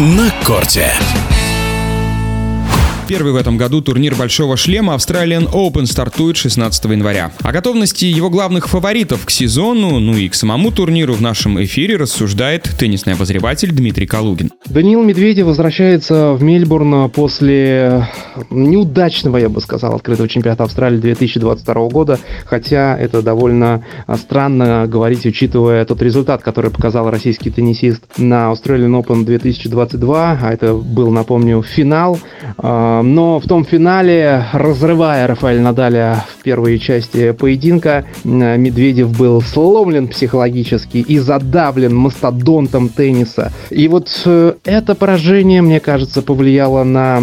на корте. Первый в этом году турнир «Большого шлема» Australian Open стартует 16 января. О готовности его главных фаворитов к сезону, ну и к самому турниру в нашем эфире рассуждает теннисный обозреватель Дмитрий Калугин. Даниил Медведев возвращается в Мельбурн после неудачного, я бы сказал, открытого чемпионата Австралии 2022 года, хотя это довольно странно говорить, учитывая тот результат, который показал российский теннисист на Australian Open 2022, а это был, напомню, финал а, но в том финале, разрывая Рафаэль Надаля в первой части поединка, Медведев был сломлен психологически и задавлен мастодонтом тенниса. И вот э, это поражение, мне кажется, повлияло на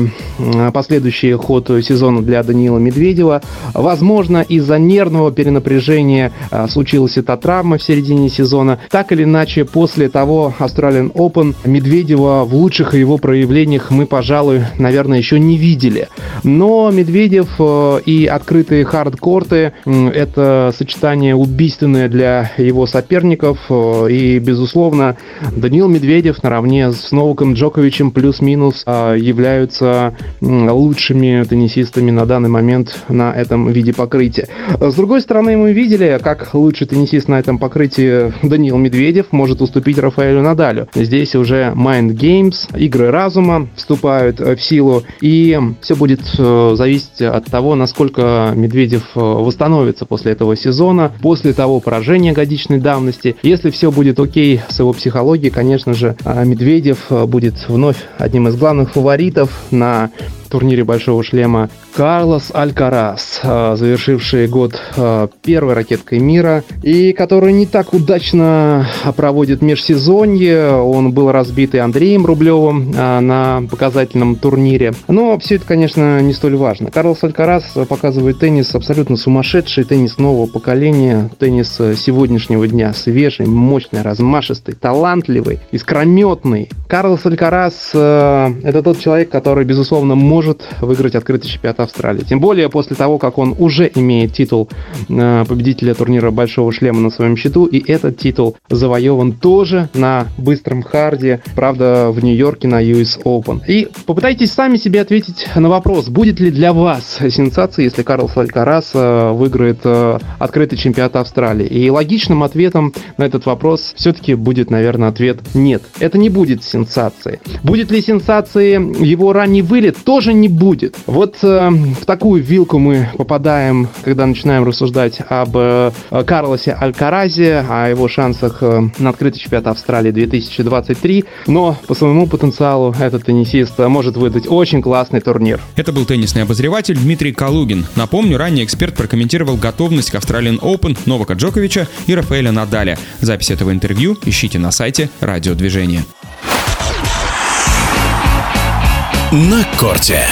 последующий ход сезона для Даниила Медведева. Возможно, из-за нервного перенапряжения э, случилась эта травма в середине сезона. Так или иначе, после того Australian Open Медведева в лучших его проявлениях мы, пожалуй, наверное, еще не видели видели. Но Медведев э, и открытые хардкорты – это сочетание убийственное для его соперников. Э, и, безусловно, Даниил Медведев наравне с Новаком Джоковичем плюс-минус э, являются лучшими теннисистами на данный момент на этом виде покрытия. С другой стороны, мы видели, как лучший теннисист на этом покрытии Даниил Медведев может уступить Рафаэлю Надалю. Здесь уже Mind Games, игры разума вступают в силу. И все будет э, зависеть от того, насколько Медведев э, восстановится после этого сезона, после того поражения годичной давности. Если все будет окей с его психологией, конечно же, э, Медведев будет вновь одним из главных фаворитов на турнире Большого Шлема Карлос Алькарас, а, завершивший год а, первой ракеткой мира и который не так удачно проводит межсезонье. Он был разбит и Андреем Рублевым на показательном турнире. Но все это, конечно, не столь важно. Карлос Алькарас показывает теннис абсолютно сумасшедший, теннис нового поколения, теннис сегодняшнего дня, свежий, мощный, размашистый, талантливый, искрометный. Карлос Алькарас – это тот человек, который, безусловно, может может выиграть открытый чемпионат Австралии. Тем более после того, как он уже имеет титул э, победителя турнира Большого Шлема на своем счету, и этот титул завоеван тоже на быстром харде, правда, в Нью-Йорке на US Open. И попытайтесь сами себе ответить на вопрос, будет ли для вас сенсацией, если Карлос Алькарас э, выиграет э, открытый чемпионат Австралии. И логичным ответом на этот вопрос все-таки будет, наверное, ответ нет. Это не будет сенсацией. Будет ли сенсацией его ранний вылет? Тоже тоже не будет. Вот э, в такую вилку мы попадаем, когда начинаем рассуждать об э, Карлосе Алькаразе, о его шансах э, на открытый чемпионат Австралии 2023. Но по своему потенциалу этот теннисист может выдать очень классный турнир. Это был теннисный обозреватель Дмитрий Калугин. Напомню, ранее эксперт прокомментировал готовность к Australian Open Новака Джоковича и Рафаэля Надаля. Запись этого интервью ищите на сайте Радиодвижения. На корте.